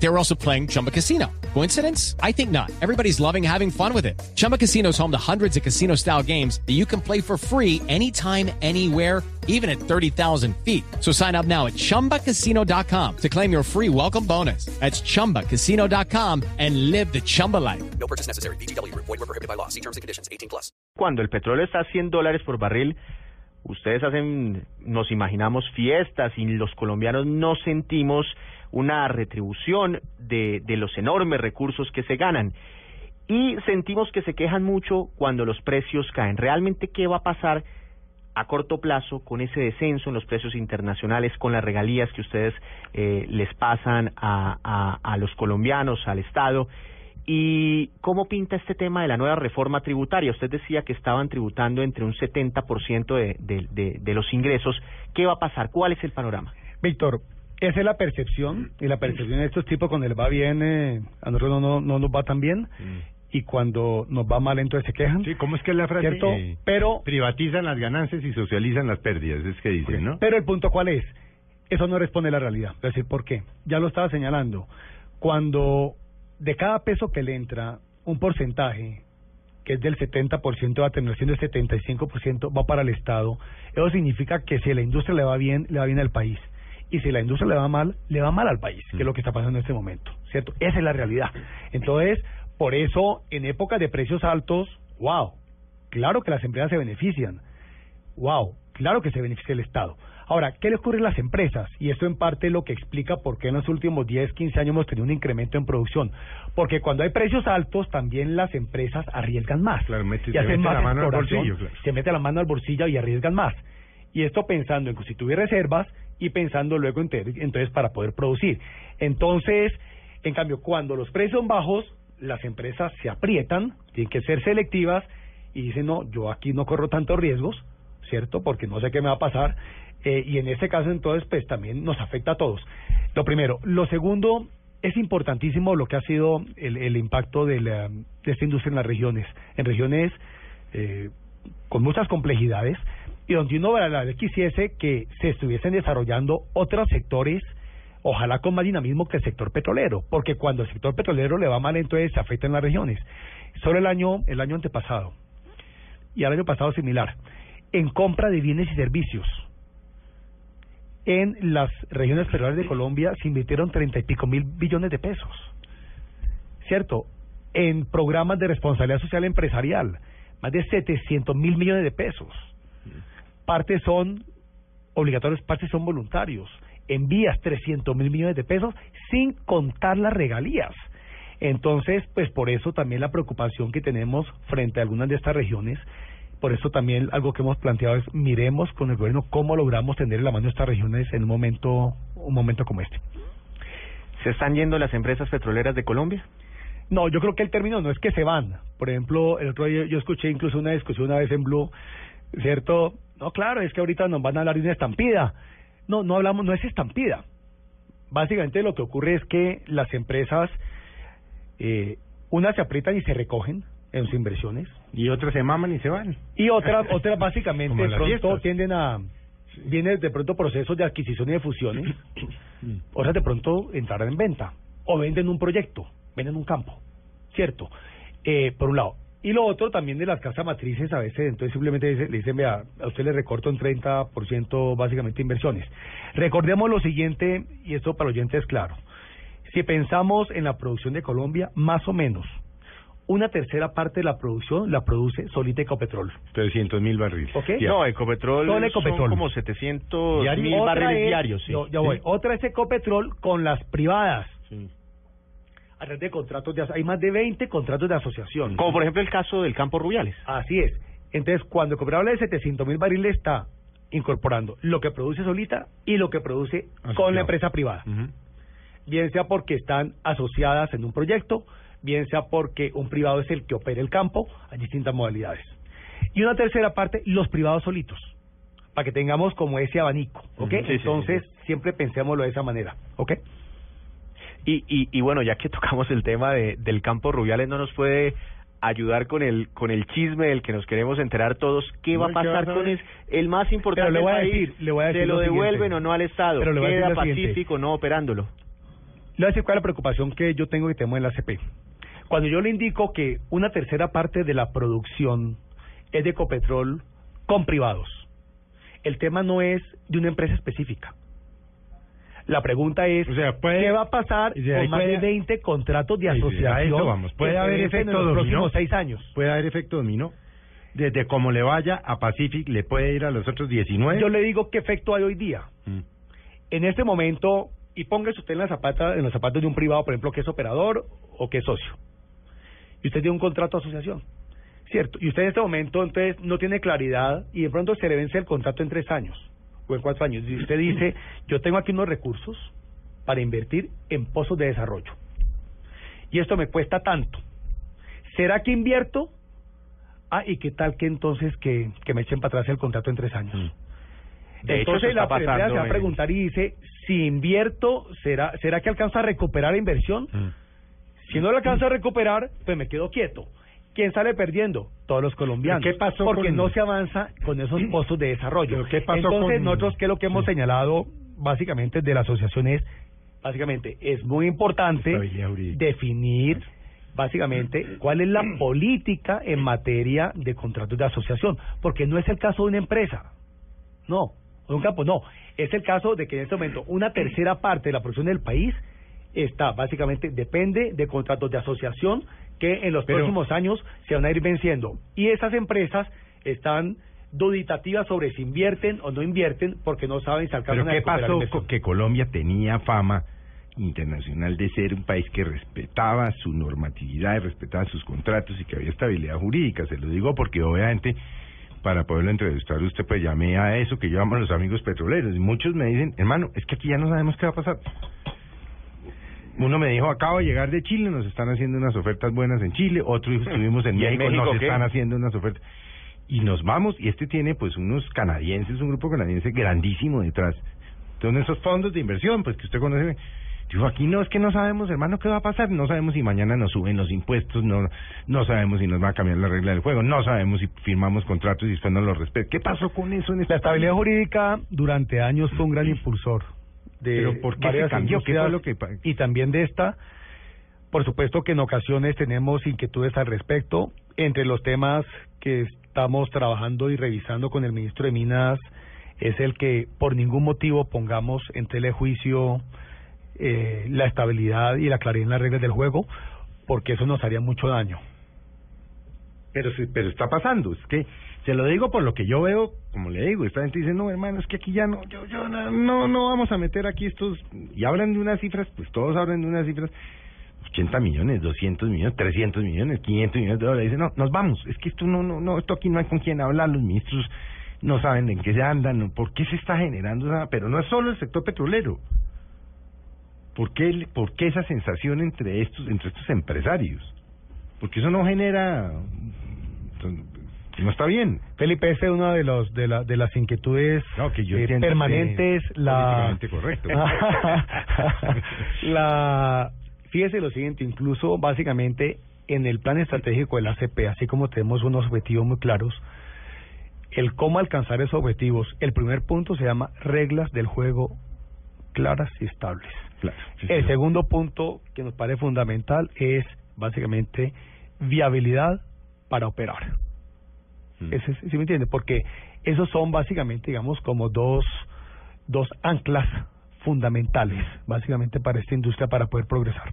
They were also playing Chumba Casino. Coincidence? I think not. Everybody's loving having fun with it. Chumba Casino is home to hundreds of casino style games that you can play for free anytime, anywhere, even at 30,000 feet. So sign up now at chumbacasino.com to claim your free welcome bonus. That's chumbacasino.com and live the Chumba life. No purchase necessary. BGW. Void were prohibited by law. See terms and conditions. 18 plus. Cuando el petróleo está a 100 dólares por barril, ustedes hacen, nos imaginamos fiestas y los colombianos no sentimos una retribución de, los enormes recursos que se ganan. Y sentimos que se quejan mucho cuando los precios caen. ¿Realmente qué va a pasar a corto plazo con ese descenso en los precios internacionales, con las regalías que ustedes eh, les pasan a, a, los colombianos, al Estado? ¿Y cómo pinta este tema de la nueva reforma tributaria? Usted decía que estaban tributando entre un 70% de, de, de, de los ingresos. ¿Qué va a pasar? ¿Cuál es el panorama? Víctor, esa es la percepción, y la percepción de estos tipos cuando les va bien, eh, a nosotros no, no, no nos va tan bien, y cuando nos va mal entonces se quejan. Sí, ¿cómo es que es la frase? ¿Cierto? Eh, Pero, privatizan las ganancias y socializan las pérdidas, es que dicen, ¿no? pero el punto cuál es, eso no responde a la realidad. Es decir, ¿por qué? Ya lo estaba señalando. Cuando de cada peso que le entra, un porcentaje que es del 70% va a terminar siendo el 75% va para el Estado. Eso significa que si la industria le va bien, le va bien al país. Y si la industria le va mal, le va mal al país, que es lo que está pasando en este momento, ¿cierto? Esa es la realidad. Entonces, por eso, en épocas de precios altos, wow, claro que las empresas se benefician. Wow, claro que se beneficia el Estado. Ahora, ¿qué le ocurre a las empresas? Y esto en parte es lo que explica por qué en los últimos 10, 15 años hemos tenido un incremento en producción. Porque cuando hay precios altos, también las empresas arriesgan más. Claro, mete- y se hacen mete más la mano al bolsillo, claro. se mete la mano al bolsillo y arriesgan más. Y esto pensando en constituir reservas y pensando luego entonces para poder producir. Entonces, en cambio, cuando los precios son bajos, las empresas se aprietan, tienen que ser selectivas y dicen, no, yo aquí no corro tantos riesgos, ¿cierto? Porque no sé qué me va a pasar. Eh, y en este caso, entonces, pues también nos afecta a todos. Lo primero. Lo segundo, es importantísimo lo que ha sido el, el impacto de, la, de esta industria en las regiones. En regiones eh, con muchas complejidades y donde uno verdaderamente quisiese que se estuviesen desarrollando otros sectores, ojalá con más dinamismo que el sector petrolero, porque cuando el sector petrolero le va mal, entonces se afecta en las regiones. Solo el año, el año antepasado y el año pasado similar, en compra de bienes y servicios. En las regiones petroleras de Colombia se invirtieron treinta y pico mil billones de pesos. ¿Cierto? En programas de responsabilidad social empresarial, más de 700 mil millones de pesos. Partes son obligatorios, partes son voluntarios. En vías, 300 mil millones de pesos, sin contar las regalías. Entonces, pues por eso también la preocupación que tenemos frente a algunas de estas regiones, por eso también algo que hemos planteado es miremos con el gobierno cómo logramos tener en la mano estas regiones en un momento, un momento como este. ¿Se están yendo las empresas petroleras de Colombia? No, yo creo que el término no es que se van. Por ejemplo, el otro día yo escuché incluso una discusión una vez en Blue, ¿cierto? No, claro, es que ahorita nos van a hablar de una estampida. No, no hablamos, no es estampida. Básicamente lo que ocurre es que las empresas, eh, unas se aprietan y se recogen en sus inversiones, Y otros se maman y se van. y otras, otras básicamente de pronto fiestas. tienden a, vienen de pronto procesos de adquisición y de fusiones, otras de pronto entrarán en venta, o venden un proyecto, venden un campo, ¿cierto? Eh, por un lado. Y lo otro también de las casas matrices a veces, entonces simplemente dice- le dicen, vea, a usted le recorto un 30% básicamente inversiones. Recordemos lo siguiente, y esto para los oyentes es claro. Si pensamos en la producción de Colombia, más o menos, una tercera parte de la producción la produce solita Ecopetrol. 300 mil barriles. ¿Ok? Ya. No, Ecopetrol, Solo Ecopetrol. son como 700 ¿Diario? mil barriles es- diarios. Sí. no, ya voy. Sí. Otra es Ecopetrol con las privadas. Sí. A través de contratos de hay más de 20 contratos de asociación. Como por ejemplo el caso del Campo Rubiales. Así es. Entonces, cuando Ecopetrol habla de 700 mil barriles, está incorporando lo que produce solita y lo que produce con la empresa privada. Bien sea porque están asociadas en un proyecto, bien sea porque un privado es el que opera el campo, hay distintas modalidades. Y una tercera parte, los privados solitos, para que tengamos como ese abanico, ¿ok? Ujú. Sí, sí, Entonces, siempre pensémoslo de esa manera, ¿ok? Y, y, y bueno, ya que tocamos el tema de, del Campo Rubiales, ¿no nos puede ayudar con el con el chisme del que nos queremos enterar todos. ¿Qué va a ¿qué pasar a con es el más importante le voy a del país? le voy a decir ¿Se lo, devuelven o no al Estado? Pero ¿Queda. Pacífico no operándolo? Le voy a decir cuál es la preocupación que yo tengo y temo en la ACP. Cuando yo le indico que una tercera parte de la producción es de Ecopetrol con privados, el tema no es de una empresa específica. La pregunta es, O sea, puede- ¿qué va a pasar con más de puede- 20 contratos de asociación eso vamos. Puede haber vencen efecto en los dominó. próximos seis años? Puede haber efecto dominó. Desde como le vaya a Pacific, le puede ir a los otros 19. Yo le digo qué efecto hay hoy día. Mm. En este momento, y póngase usted en la zapata, en los zapatos de un privado, por ejemplo, que es operador o que es socio. Y usted tiene un contrato de asociación, ¿cierto? Y usted en este momento, entonces, no tiene claridad y de pronto se le vence el contrato en tres años o en cuatro años. Y usted dice, yo tengo aquí unos recursos para invertir en pozos de desarrollo. Y esto me cuesta tanto. ¿Será que invierto? Ah, ¿y qué tal que entonces que, que me echen para atrás el contrato en tres años? Mm. De Entonces la empresa se va pasando a preguntar y dice, si invierto, ¿será será que alcanza a recuperar la inversión? Mm. Si no la alcanza a recuperar, pues me quedo quieto. ¿Quién sale perdiendo? Todos los colombianos. ¿Pero qué pasó Porque con- no se avanza con esos postos de desarrollo. ¿Pero qué pasó Entonces, con- nosotros, ¿qué es lo que hemos Sí. señalado básicamente de la asociación? Es, básicamente, es muy importante definir básicamente cuál es la política en materia de contratos de asociación, porque no es el caso de una empresa, no, de un campo, no, es el caso de que en este momento una tercera parte de la producción del país está básicamente, depende de contratos de asociación que en los Pero- próximos años se van a ir venciendo. Y esas empresas están duditativas sobre si invierten o no invierten porque no saben si alcanzan Pero a ¿qué pasó? inversión. Co- Que Colombia tenía fama internacional de ser un país que respetaba su normatividad, y respetaba sus contratos y que había estabilidad jurídica. Se lo digo porque obviamente para poderlo entrevistar usted pues llamé a eso que llaman los amigos petroleros y muchos me dicen, hermano, es que aquí ya no sabemos qué va a pasar. Uno me dijo, acabo de llegar de Chile, nos están haciendo unas ofertas buenas en Chile, otro dijo, estuvimos en ¿Y en México, México nos qué? están haciendo unas ofertas y nos vamos y este tiene pues unos canadienses, un grupo canadiense grandísimo detrás. Entonces esos fondos de inversión, pues que usted conoce, dijo aquí no es que no sabemos, hermano, qué va a pasar, no sabemos si mañana nos suben los impuestos, no no sabemos si nos va a cambiar la regla del juego, no sabemos si firmamos contratos y después no los respetan. ¿Qué pasó con eso en este La estabilidad país? jurídica durante años fue un gran impulsor de Pero ¿por qué se varias cambió? ¿Qué fue lo que y también de esta. Por supuesto que en ocasiones tenemos inquietudes al respecto. Entre los temas que estamos trabajando y revisando con el ministro de Minas es el que por ningún motivo pongamos en telejuicio eh, la estabilidad y la claridad en las reglas del juego, porque eso nos haría mucho daño. Pero, pero está pasando, es que se lo digo por lo que yo veo, como le digo, esta gente dice, no hermano, es que aquí ya no, yo, yo no, no, vamos a meter aquí estos, y hablan de unas cifras, pues todos hablan de unas cifras, 80 millones, 200 millones, 300 millones, 500 millones de dólares, dicen, no, nos vamos, es que esto no, no, no, esto aquí no hay con quién hablar, los ministros no saben en qué se andan, por qué se está generando esa, pero no es solo el sector petrolero, ¿por qué, por qué esa sensación entre estos, entre estos empresarios? Porque eso no genera, no está bien. Felipe, esa es una de los de, la, de las inquietudes No, que yo eh, permanentes. es La correcto. la fíjese lo siguiente, incluso básicamente en el plan estratégico del ACP, así como tenemos unos objetivos muy claros, el cómo alcanzar esos objetivos, el primer punto se llama reglas del juego claras y estables. Claro, sí, El sí. segundo punto que nos parece fundamental es básicamente viabilidad para operar. Mm. Ese, es- ¿Sí me entiende? Porque esos son básicamente, digamos, como dos, dos anclas fundamentales, básicamente, para esta industria para poder progresar.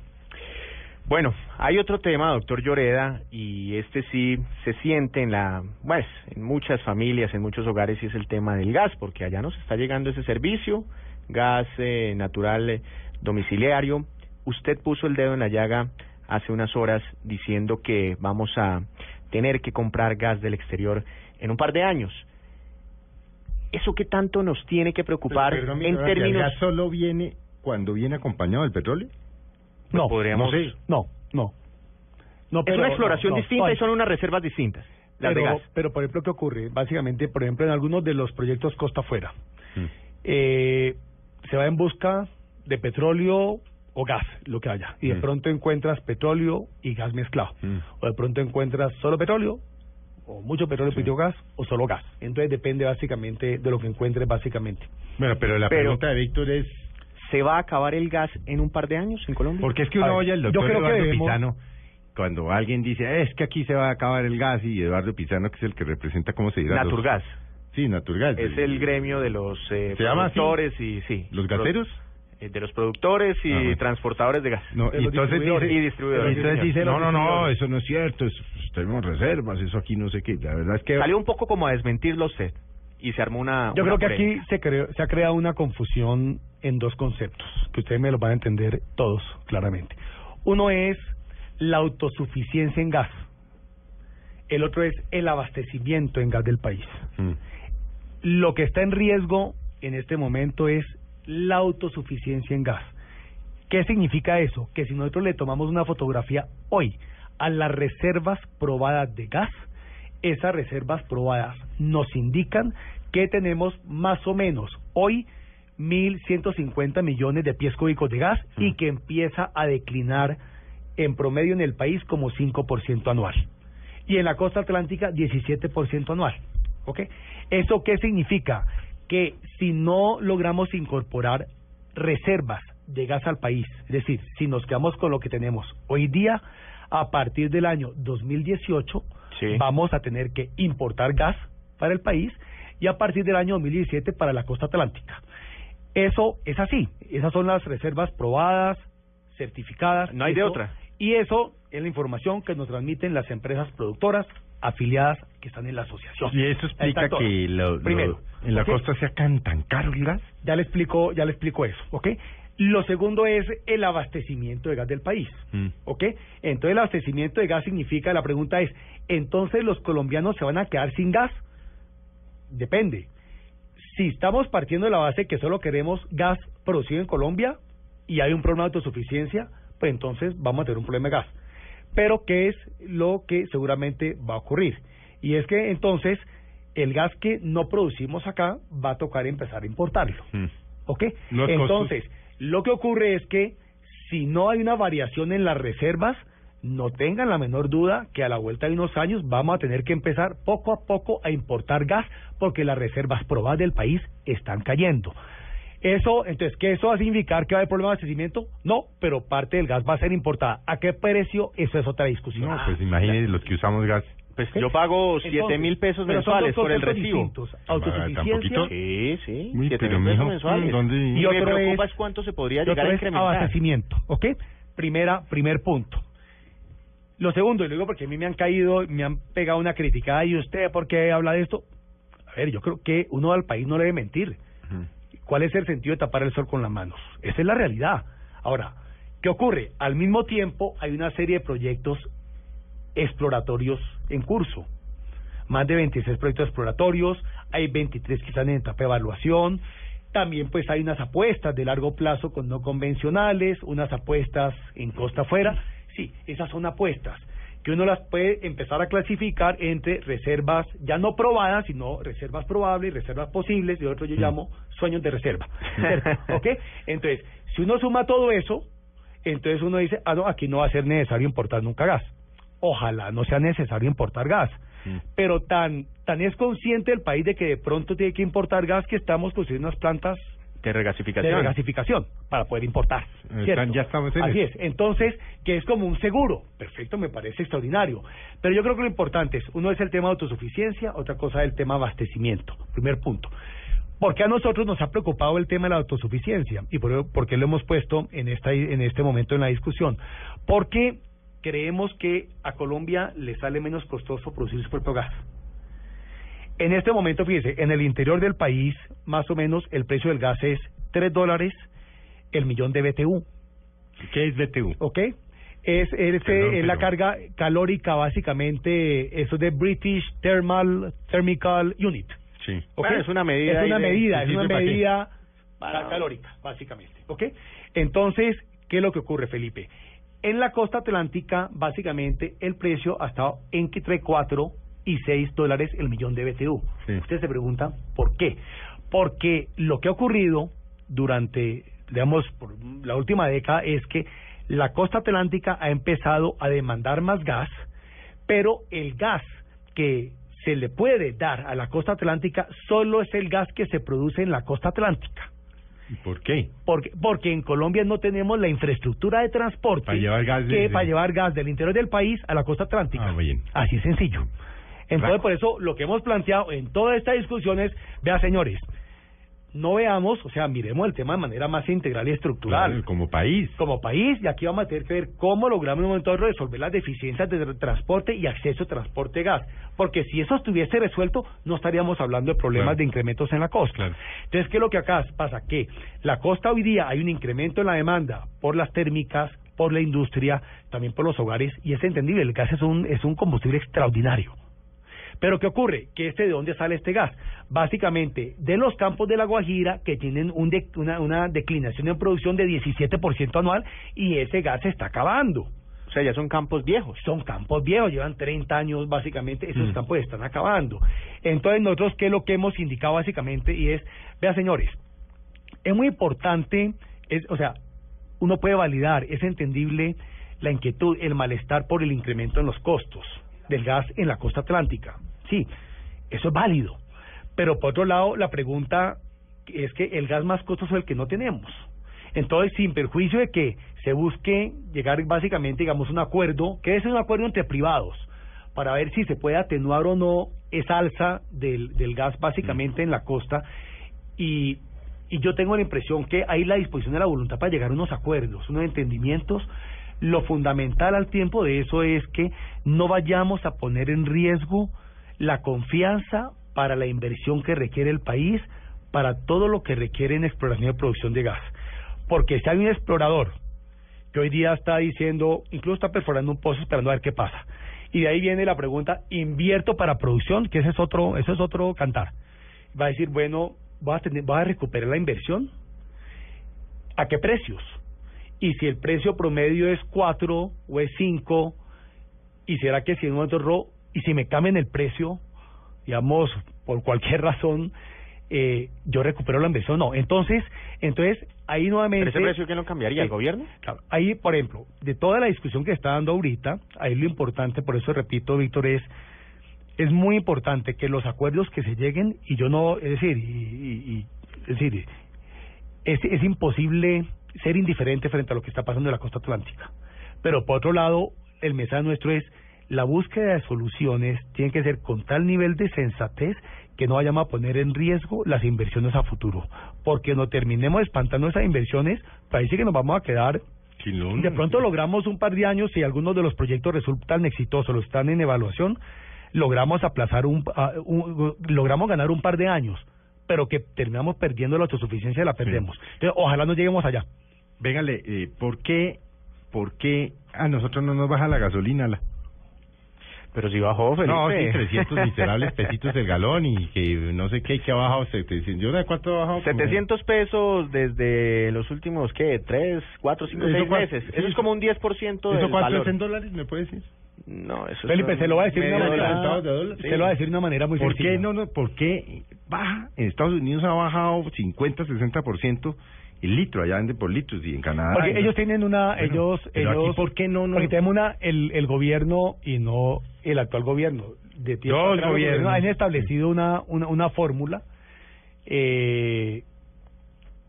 Bueno, hay otro tema, doctor Lloreda, y este sí se siente en la, pues, en muchas familias, en muchos hogares, y es el tema del gas, porque allá nos está llegando ese servicio, gas eh, natural eh, domiciliario. Usted puso el dedo en la llaga hace unas horas diciendo que vamos a tener que comprar gas del exterior en un par de años. ¿Eso qué tanto nos tiene que preocupar Pero, mi en términos... ¿El gas solo viene cuando viene acompañado del petróleo? Pues No, podríamos- no sé. no, no. no Es pero- una exploración no, no, distinta y son unas reservas distintas, las pero, de gas. pero, por ejemplo, ¿qué ocurre? Básicamente, por ejemplo, en algunos de los proyectos costa afuera, Mm. eh, se va en busca de petróleo o gas, lo que haya. Y de Mm. pronto encuentras petróleo y gas mezclado. Mm. O de pronto encuentras solo petróleo, o mucho petróleo y poquito gas, o solo gas. Entonces depende básicamente de lo que encuentres básicamente. Bueno, pero la Pero- pregunta de Víctor es, ¿Se va a acabar el gas en un par de años en Colombia? porque es que uno ver, oye al yo doctor creo que Eduardo debemos- Pisano, cuando alguien dice, es que aquí se va a acabar el gas, y Eduardo Pisano, que es el que representa, ¿cómo se dirá? Los- Naturgas. Sí, Naturgas. Es el gremio de los eh, ¿Se llama productores y sí. ¿Los gaseros? Pro- eh, de los productores y Ah, transportadores de gas. No, De los entonces distribuidores. dice, Y distribuidores, entonces dice, no, no, no, Los eso no es cierto, eso, pues, tenemos reservas, eso aquí no sé qué. La verdad es que... Salió un poco como a desmentirlo usted y se armó una. Yo una creo que aquí se, creó, se ha creado una confusión en dos conceptos, que ustedes me lo van a entender todos claramente. Uno es la autosuficiencia en gas. El otro es el abastecimiento en gas del país. Mm. Lo que está en riesgo en este momento es la autosuficiencia en gas. ¿Qué significa eso? Que si nosotros le tomamos una fotografía hoy a las reservas probadas de gas, esas reservas probadas nos indican que tenemos más o menos hoy 1.150 millones de pies cúbicos de gas y que empieza a declinar en promedio en el país como 5% anual. Y en la costa atlántica 17% anual. ¿Ok? ¿Eso qué significa? Que si no logramos incorporar reservas de gas al país, es decir, si nos quedamos con lo que tenemos hoy día, a partir del año 2018 Sí. vamos a tener que importar gas para el país y a partir del año 2017 para la costa atlántica. Eso es así, esas son las reservas probadas, certificadas. No hay de otra. Y eso es la información que nos transmiten las empresas productoras afiliadas que están en la asociación. Y eso explica que lo, lo- Primero, en la costa sea tan, tan caro el gas. Ya le explico, ya le explico eso, ¿ok? Lo segundo es el abastecimiento de gas del país, Mm. ¿ok? Entonces el abastecimiento de gas significa, la pregunta es, ¿entonces los colombianos se van a quedar sin gas? Depende. Si estamos partiendo de la base que solo queremos gas producido en Colombia y hay un problema de autosuficiencia, pues entonces vamos a tener un problema de gas. Pero ¿qué es lo que seguramente va a ocurrir? Y es que entonces el gas que no producimos acá va a tocar empezar a importarlo. Mm. ¿Ok? Los Entonces, lo que ocurre es que si no hay una variación en las reservas, no tengan la menor duda que a la vuelta de unos años vamos a tener que empezar poco a poco a importar gas porque las reservas probadas del país están cayendo. Eso, entonces, ¿qué eso va a significar que va a haber problema de abastecimiento? No, pero parte del gas va a ser importada. ¿A qué precio? Eso es otra discusión. No, pues imagínense los que usamos gas. Pues yo pago siete mil pesos mensuales por el recibo. distintos. ¿tan Autosuficiencia poquito? Sí, sí. Uy, siete mil pesos mijo, mensuales. ¿dónde? Y, Y me preocupa es- es cuánto se podría llegar a incrementar. abastecimiento, ¿ok? Primera, primer punto. Lo segundo, y lo digo porque a mí me han caído, me han pegado una criticada, ¿y usted por qué habla de esto? A ver, yo creo que uno al país no le debe mentir. ¿Cuál es el sentido de tapar el sol con las manos? Esa es la realidad. Ahora, ¿qué ocurre? Al mismo tiempo hay una serie de proyectos exploratorios en curso. Más de 26 proyectos exploratorios, hay 23 que están en etapa de evaluación. También pues hay unas apuestas de largo plazo con no convencionales, unas apuestas en costa afuera. Sí, esas son apuestas que uno las puede empezar a clasificar entre reservas ya no probadas, sino reservas probables, reservas posibles, y otro yo Mm. llamo sueños de reserva. ¿Ok? Entonces, si uno suma todo eso, entonces uno dice, ah, no, aquí no va a ser necesario importar nunca gas. Ojalá no sea necesario importar gas. Mm. Pero tan, tan es consciente el país de que de pronto tiene que importar gas que estamos construyendo unas plantas De regasificación. de regasificación para poder importar. Están- ya estamos en Así eso. es. Entonces, que es como un seguro. Perfecto, me parece extraordinario. Pero yo creo que lo importante es, uno es el tema de autosuficiencia, otra cosa es el tema de abastecimiento. Primer punto. ¿Por qué a nosotros nos ha preocupado el tema de la autosuficiencia? ¿Y por, por qué lo hemos puesto en, esta, en este momento en la discusión? Porque creemos que a Colombia le sale menos costoso producir su propio gas. En este momento, fíjese, en el interior del país, más o menos, el precio del gas es 3 dólares el millón de BTU, ¿Qué es BTU? ¿ok? Es, es, Perdón, eh, la carga calórica, básicamente, eso de British Thermal Thermical Unit. Sí. ¿ok? Bueno, es una medida Es una medida, ¿y es una para medida Para- calórica, básicamente, ¿ok? Entonces, ¿qué es lo que ocurre, Felipe? En la costa atlántica, básicamente, el precio ha estado entre 4 y 6 dólares el millón de BTU. Sí. Ustedes se preguntan, ¿por qué? Porque lo que ha ocurrido durante digamos, por la última década es que la costa atlántica ha empezado a demandar más gas, pero el gas que se le puede dar a la costa atlántica solo es el gas que se produce en la costa atlántica. ¿Y por qué? Porque, porque en Colombia no tenemos la infraestructura de transporte Para llevar gas que para llevar gas del interior del país a la costa atlántica. Ah, bien. Así es sencillo. Entonces, Claro. por eso lo que hemos planteado en toda esta discusión es, vea señores, no veamos, o sea, miremos el tema de manera más integral y estructural. Claro, como país. Como país, y aquí vamos a tener que ver cómo logramos en un momento dado resolver las deficiencias de tra- transporte y acceso a transporte gas. Porque si eso estuviese resuelto, no estaríamos hablando de problemas Claro. de incrementos en la costa. Claro. Entonces, ¿qué es lo que acá pasa? Que la costa hoy día hay un incremento en la demanda por las térmicas, por la industria, también por los hogares, y es entendible, el gas es un, es un combustible extraordinario. Pero ¿qué ocurre? Que este de dónde sale este gas? Básicamente de los campos de la Guajira que tienen un de- una, una declinación en producción de 17% anual y ese gas se está acabando. O sea, ya son campos viejos. Son campos viejos, llevan 30 años básicamente, esos Mm. campos están acabando. Entonces nosotros, ¿qué es lo que hemos indicado básicamente? Y es, vea señores, es muy importante, es, o sea, uno puede validar, es entendible la inquietud, el malestar por el incremento en los costos del gas en la costa atlántica. Sí, eso es válido. Pero por otro lado, la pregunta es que el gas más costoso es el que no tenemos. Entonces, sin perjuicio de que se busque llegar básicamente, digamos, un acuerdo, que es un acuerdo entre privados, para ver si se puede atenuar o no esa alza del, del gas básicamente en la costa. Y, y yo tengo la impresión que hay la disposición de la voluntad para llegar a unos acuerdos, unos entendimientos. Lo fundamental al tiempo de eso es que no vayamos a poner en riesgo la confianza para la inversión que requiere el país, para todo lo que requiere en exploración y producción de gas. Porque si hay un explorador que hoy día está diciendo, incluso está perforando un pozo esperando a ver qué pasa. Y de ahí viene la pregunta, invierto para producción, que ese es otro, eso es otro cantar. Va a decir, bueno, ¿vas a, tener, ¿vas a recuperar la inversión? ¿A qué precios? Y si el precio promedio es 4 o es 5, ¿y será que si en un y si me cambian el precio, digamos, por cualquier razón, eh, yo recupero la inversión? No. Entonces, entonces ahí nuevamente... ¿Pero ese precio quién lo cambiaría? ¿El gobierno? Claro, ahí, por ejemplo, de toda la discusión que está dando ahorita, ahí lo importante, por eso repito, Víctor, es es muy importante que los acuerdos que se lleguen y yo no, es decir, y, y- y- es decir, es, es imposible ser indiferente frente a lo que está pasando en la costa atlántica. Pero por otro lado, el mensaje nuestro es la búsqueda de soluciones tiene que ser con tal nivel de sensatez que no vayamos a poner en riesgo las inversiones a futuro, porque no terminemos espantando esas inversiones, parece que nos vamos a quedar de pronto logramos un par de años y algunos de los proyectos resultan exitosos, lo están en evaluación, logramos aplazar un, a- un- logramos ganar un par de años, pero que terminamos perdiendo la autosuficiencia la perdemos. Entonces, ojalá no lleguemos allá. Véngale, eh, ¿por qué, por qué a nosotros no nos baja la gasolina? La... Pero si bajó, Felipe. No, sí, 300 miserables pesitos el galón y que no sé qué, que ha bajado 700. ¿Yo de cuánto ha bajado? Como- 700 pesos desde los últimos, ¿qué? ¿Tres, cuatro, cinco, ¿Eso seis cuánto? meses? Sí, Eso es como un 10% ¿Eso del cuánto valor. es en dólares? ¿Me puede decir? No, eso Felipe, son se lo va a decir de una manera, de dólar. se lo va a decir de una manera muy ¿Por sencilla. qué no, no? ¿Por qué baja? En Estados Unidos ha bajado 50, 60% el litro, allá venden por litros y en Canadá. Porque no. ellos tienen una, Bueno, ellos, pero aquí, ellos, ¿por qué no, no? Porque tenemos una, el, el gobierno y no el actual gobierno. De tiempo atrás, los gobiernos. gobiernos han establecido una, una, una fórmula eh,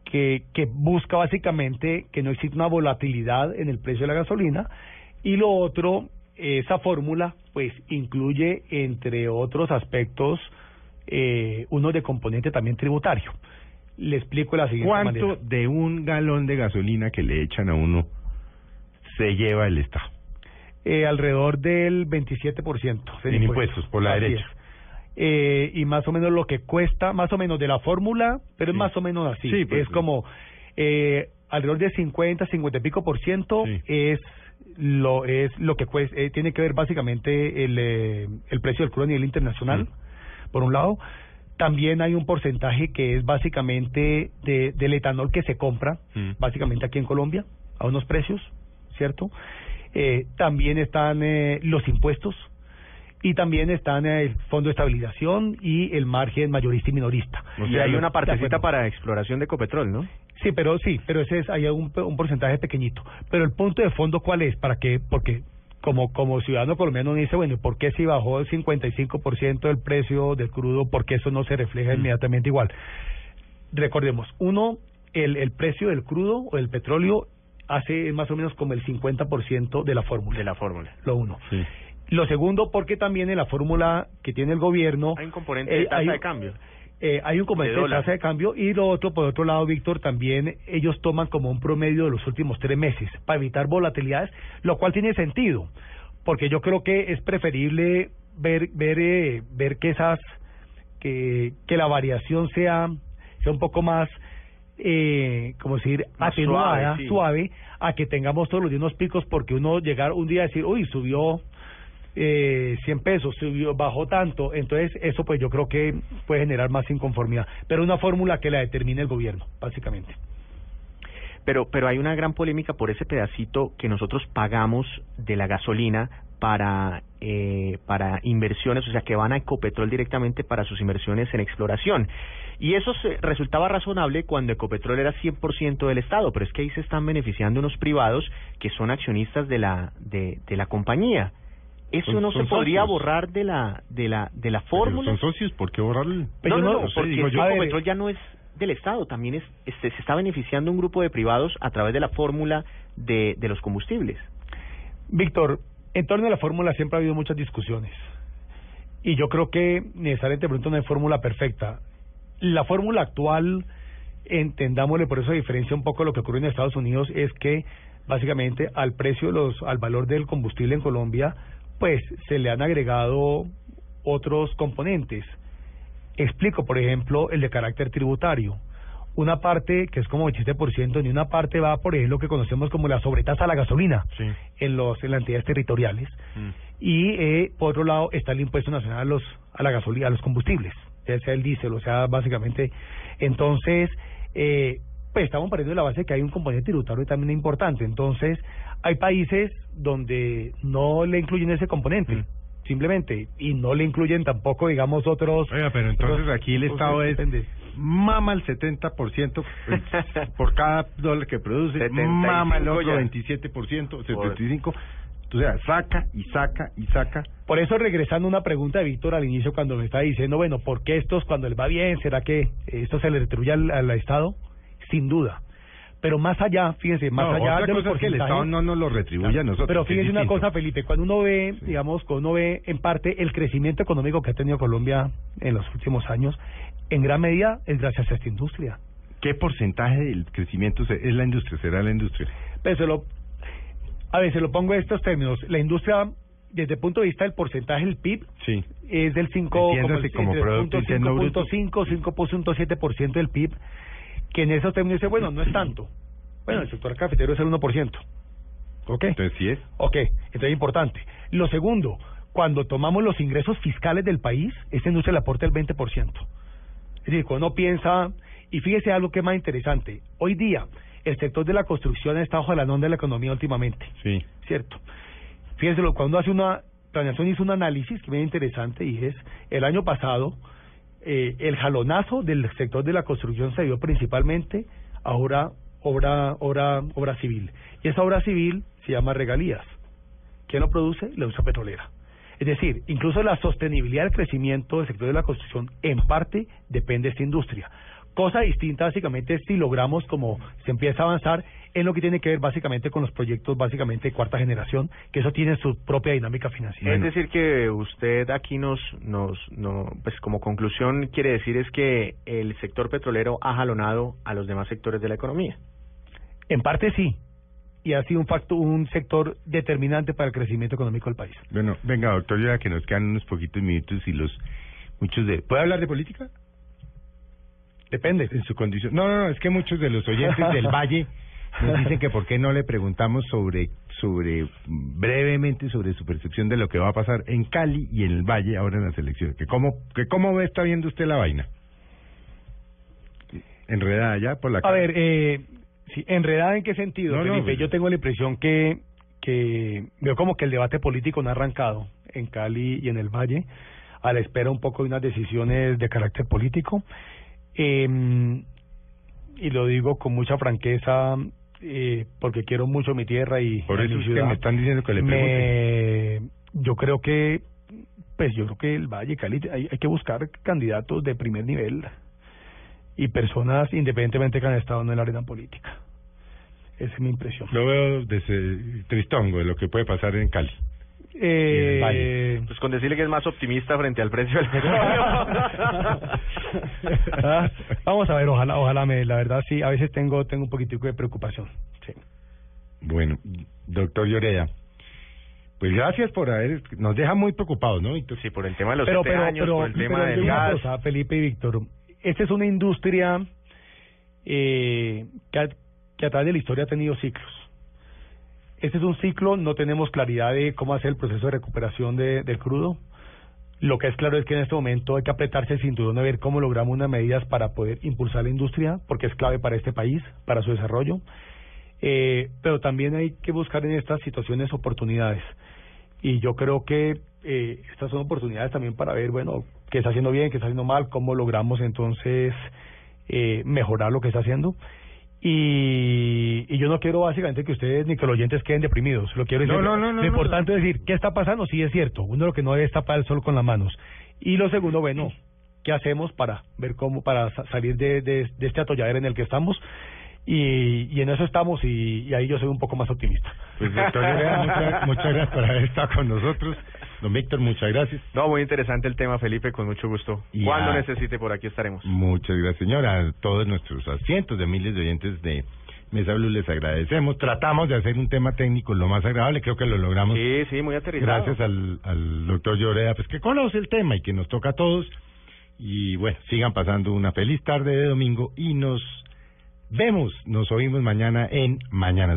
que, que busca básicamente que no exista una volatilidad en el precio de la gasolina y lo otro, esa fórmula pues incluye entre otros aspectos eh, uno de componente también tributario. Le explico la siguiente ¿Cuánto manera. de un galón de gasolina que le echan a uno se lleva el Estado? Eh, alrededor del 27% En impuestos, por la Así derecha. es. Eh, y más o menos lo que cuesta, más o menos de la fórmula, pero Sí. es más o menos así. Sí, pues, es como eh, alrededor de 50, 50 y pico por ciento es lo es lo que cuesta, eh, tiene que ver básicamente el, eh, el precio del crudo a nivel internacional, por un lado. También hay un porcentaje que es básicamente de, del etanol que se compra, Mm. básicamente aquí en Colombia, a unos precios, ¿cierto? Eh, también están eh, los impuestos. y también están el fondo de estabilización y el margen mayorista y minorista. y sea, hay una partecita para exploración de Ecopetrol, ¿no? Sí, pero sí, pero ese es hay un, un porcentaje pequeñito. Pero el punto de fondo cuál es, para qué, porque como como ciudadano colombiano uno dice, bueno, ¿y ¿por qué si bajó el 55% del precio del crudo, por qué eso no se refleja inmediatamente igual? Recordemos, uno, el, el precio del crudo o del petróleo hace más o menos como el 50% de la fórmula. De la fórmula. Lo uno. Lo segundo, porque también en la fórmula que tiene el gobierno... Hay un componente eh, de tasa hay- de cambio. Eh, hay un componente De tasa de cambio y lo otro, por otro lado, Víctor, también ellos toman como un promedio de los últimos tres meses para evitar volatilidades, lo cual tiene sentido, porque yo creo que es preferible ver ver eh, ver que esas que que la variación sea sea un poco más eh, como decir Más atenuada, suave, suave, a que tengamos todos los días unos picos porque uno llegar un día a decir, uy, subió eh, 100 pesos, subió, bajó tanto, entonces eso pues yo creo que puede generar más inconformidad, pero una fórmula que la determine el gobierno, básicamente. Pero, pero hay una gran polémica por ese pedacito que nosotros pagamos de la gasolina para, eh, para inversiones, o sea, que van a Ecopetrol directamente para sus inversiones en exploración. Y eso se- resultaba razonable cuando Ecopetrol era 100% del Estado, pero es que ahí se están beneficiando unos privados que son accionistas de la, de, de la compañía. ¿Eso Son- no son se podría socios. borrar de la, de la, de la Pero fórmula? Son socios, ¿por qué borrarlo? Pero no, no, no, no, sé, porque digo yo, Ecopetrol a ver, ya no es del Estado, también es, este, se está beneficiando un grupo de privados a través de la fórmula de, de los combustibles. Víctor, en torno a la fórmula siempre ha habido muchas discusiones. Y yo creo que necesariamente pronto no hay fórmula perfecta. La fórmula actual, entendámosle por eso diferencia un poco lo que ocurre en Estados Unidos, es que básicamente al precio, de los, al valor del combustible en Colombia, pues se le han agregado otros componentes. Explico, por ejemplo, el de carácter tributario. Una parte que es como 87%, ni una parte va, por ejemplo, lo que conocemos como la sobretasa a la gasolina Sí. en los en las entidades territoriales Mm. y eh, por otro lado está el impuesto nacional a los a la gasolina a los combustibles ya sea el diésel o sea básicamente entonces eh, pues estamos partiendo de la base de que hay un componente tributario también importante entonces hay países donde no le incluyen ese componente Mm. simplemente y no le incluyen tampoco digamos otros Oiga, pero entonces otros- aquí el Estado es depende. mama el 70% pues, por cada dólar que produce, 75 mama el otro ya. 27%, 75%, o sea, saca y saca y saca. Por eso, regresando una pregunta de Víctor al inicio, cuando me estaba diciendo, bueno, ¿por qué estos cuando les va bien? ¿Será que esto se le retribuye al, al Estado? Sin duda. Pero más allá, fíjense, más No, allá otra de los cosa es que el Estado no nos lo retribuye a nosotros. Pero fíjense una cosa, Felipe, cuando uno ve, digamos, cuando uno ve en parte el crecimiento económico que ha tenido Colombia en los últimos años, en gran medida es gracias a esta industria. ¿Qué porcentaje del crecimiento es la industria? ¿Será la industria? Pero se lo, a ver, se lo pongo en estos términos. La industria, desde el punto de vista del porcentaje del PIB, Sí. es del 5, Entiéndase como entre Producto punto Interno Bruto. 5.5, 5.7% del PIB, que en esos términos dice, bueno, no es tanto. Bueno, el sector cafetero es el 1%. ¿Ok? Entonces sí es. Ok, entonces es importante. Lo segundo, cuando tomamos los ingresos fiscales del país, esta industria le aporta el 20%. Es decir, cuando uno piensa, y fíjese algo que es más interesante, hoy día el sector de la construcción está bajo la onda de la economía últimamente. Sí. ¿cierto? Fíjense, lo- cuando hace una planeación hizo un análisis que bien interesante y es el año pasado eh, el jalonazo del sector de la construcción se dio principalmente a obra obra obra obra civil y esa obra civil se llama regalías. ¿Quién lo produce? La industria petrolera. Es decir, incluso la sostenibilidad del crecimiento del sector de la construcción en parte depende de esta industria. Cosa distinta básicamente es si logramos como se empieza a avanzar en lo que tiene que ver básicamente con los proyectos básicamente de cuarta generación, que eso tiene su propia dinámica financiera. Es decir que usted aquí nos, nos, no, pues como conclusión quiere decir es que el sector petrolero ha jalonado a los demás sectores de la economía. En parte sí, y ha sido un factor, un sector determinante para el crecimiento económico del país. Bueno, venga, doctor, ya que nos quedan unos poquitos minutos y los muchos de... ¿Puede hablar de política? Depende. En su condición. No, no, no, es que muchos de los oyentes del Valle nos dicen que por qué no le preguntamos sobre, sobre, mm, brevemente sobre su percepción de lo que va a pasar en Cali y en el Valle ahora en las elecciones. Que cómo, que cómo ve, está viendo usted la vaina. Enredada ya por la A cara. ver, eh, sí, enredada en qué sentido, No, no, Felipe? pues- Yo tengo la impresión que, que veo como que el debate político no ha arrancado en Cali y en el Valle, a la espera un poco de unas decisiones de carácter político. Eh, y lo digo con mucha franqueza, eh, porque quiero mucho mi tierra y Por eso mi que ciudad. me están diciendo que le. Me- yo creo que, pues yo creo que el Valle Cali hay, hay que buscar candidatos de primer nivel y personas independientemente que han estado en la arena política. Esa es mi impresión. Lo veo desde tristongo de lo que puede pasar en Cali. Eh, el Valle. Con decirle que es más optimista frente al precio del petróleo. Ah, Vamos a ver, ojalá, ojalá me, la verdad sí, a veces tengo, tengo un poquitico de preocupación. Sí. Bueno, doctor Lloreda, pues gracias por haber... Nos deja muy preocupados, ¿no? Entonces, Sí, por el tema de los pero, años, pero, por el tema pero del gas. cosa, Felipe y Víctor, esta es una industria eh, que, a, que a través de la historia ha tenido ciclos. Este es un ciclo, no tenemos claridad de cómo hacer el proceso de recuperación de, del crudo. Lo que es claro es que en este momento hay que apretarse el cinturón a ver cómo logramos unas medidas para poder impulsar la industria, porque es clave para este país, para su desarrollo. Eh, pero también hay que buscar en estas situaciones oportunidades. Y yo creo que eh, estas son oportunidades también para ver, bueno, qué está haciendo bien, qué está haciendo mal, cómo logramos entonces eh, mejorar lo que está haciendo. Y, y yo no quiero básicamente que ustedes ni que los oyentes queden deprimidos. Lo quiero decir. No, no, no, no, lo no, importante es decir, ¿qué está pasando? Sí, es cierto. Uno lo que no debe es tapar el sol con las manos. Y lo segundo, bueno, ¿qué hacemos para ver cómo, para sa- salir de, de, de este atolladero en el que estamos? Y, y en eso estamos y, y ahí yo soy un poco más optimista. pues doctor muchas, muchas gracias por haber estado con nosotros. Don Víctor, muchas gracias. No, muy interesante el tema, Felipe, con mucho gusto. Y Cuando a- necesite, por aquí estaremos. Muchas gracias, señora. A todos nuestros a cientos de miles de oyentes de Mesa Blue les agradecemos. Tratamos de hacer un tema técnico lo más agradable, creo que lo logramos. Sí, sí, muy aterrizado. Gracias al, al doctor Lloreda, pues que conoce el tema y que nos toca a todos. Y bueno, sigan pasando una feliz tarde de domingo y nos vemos, nos oímos mañana en Mañanas.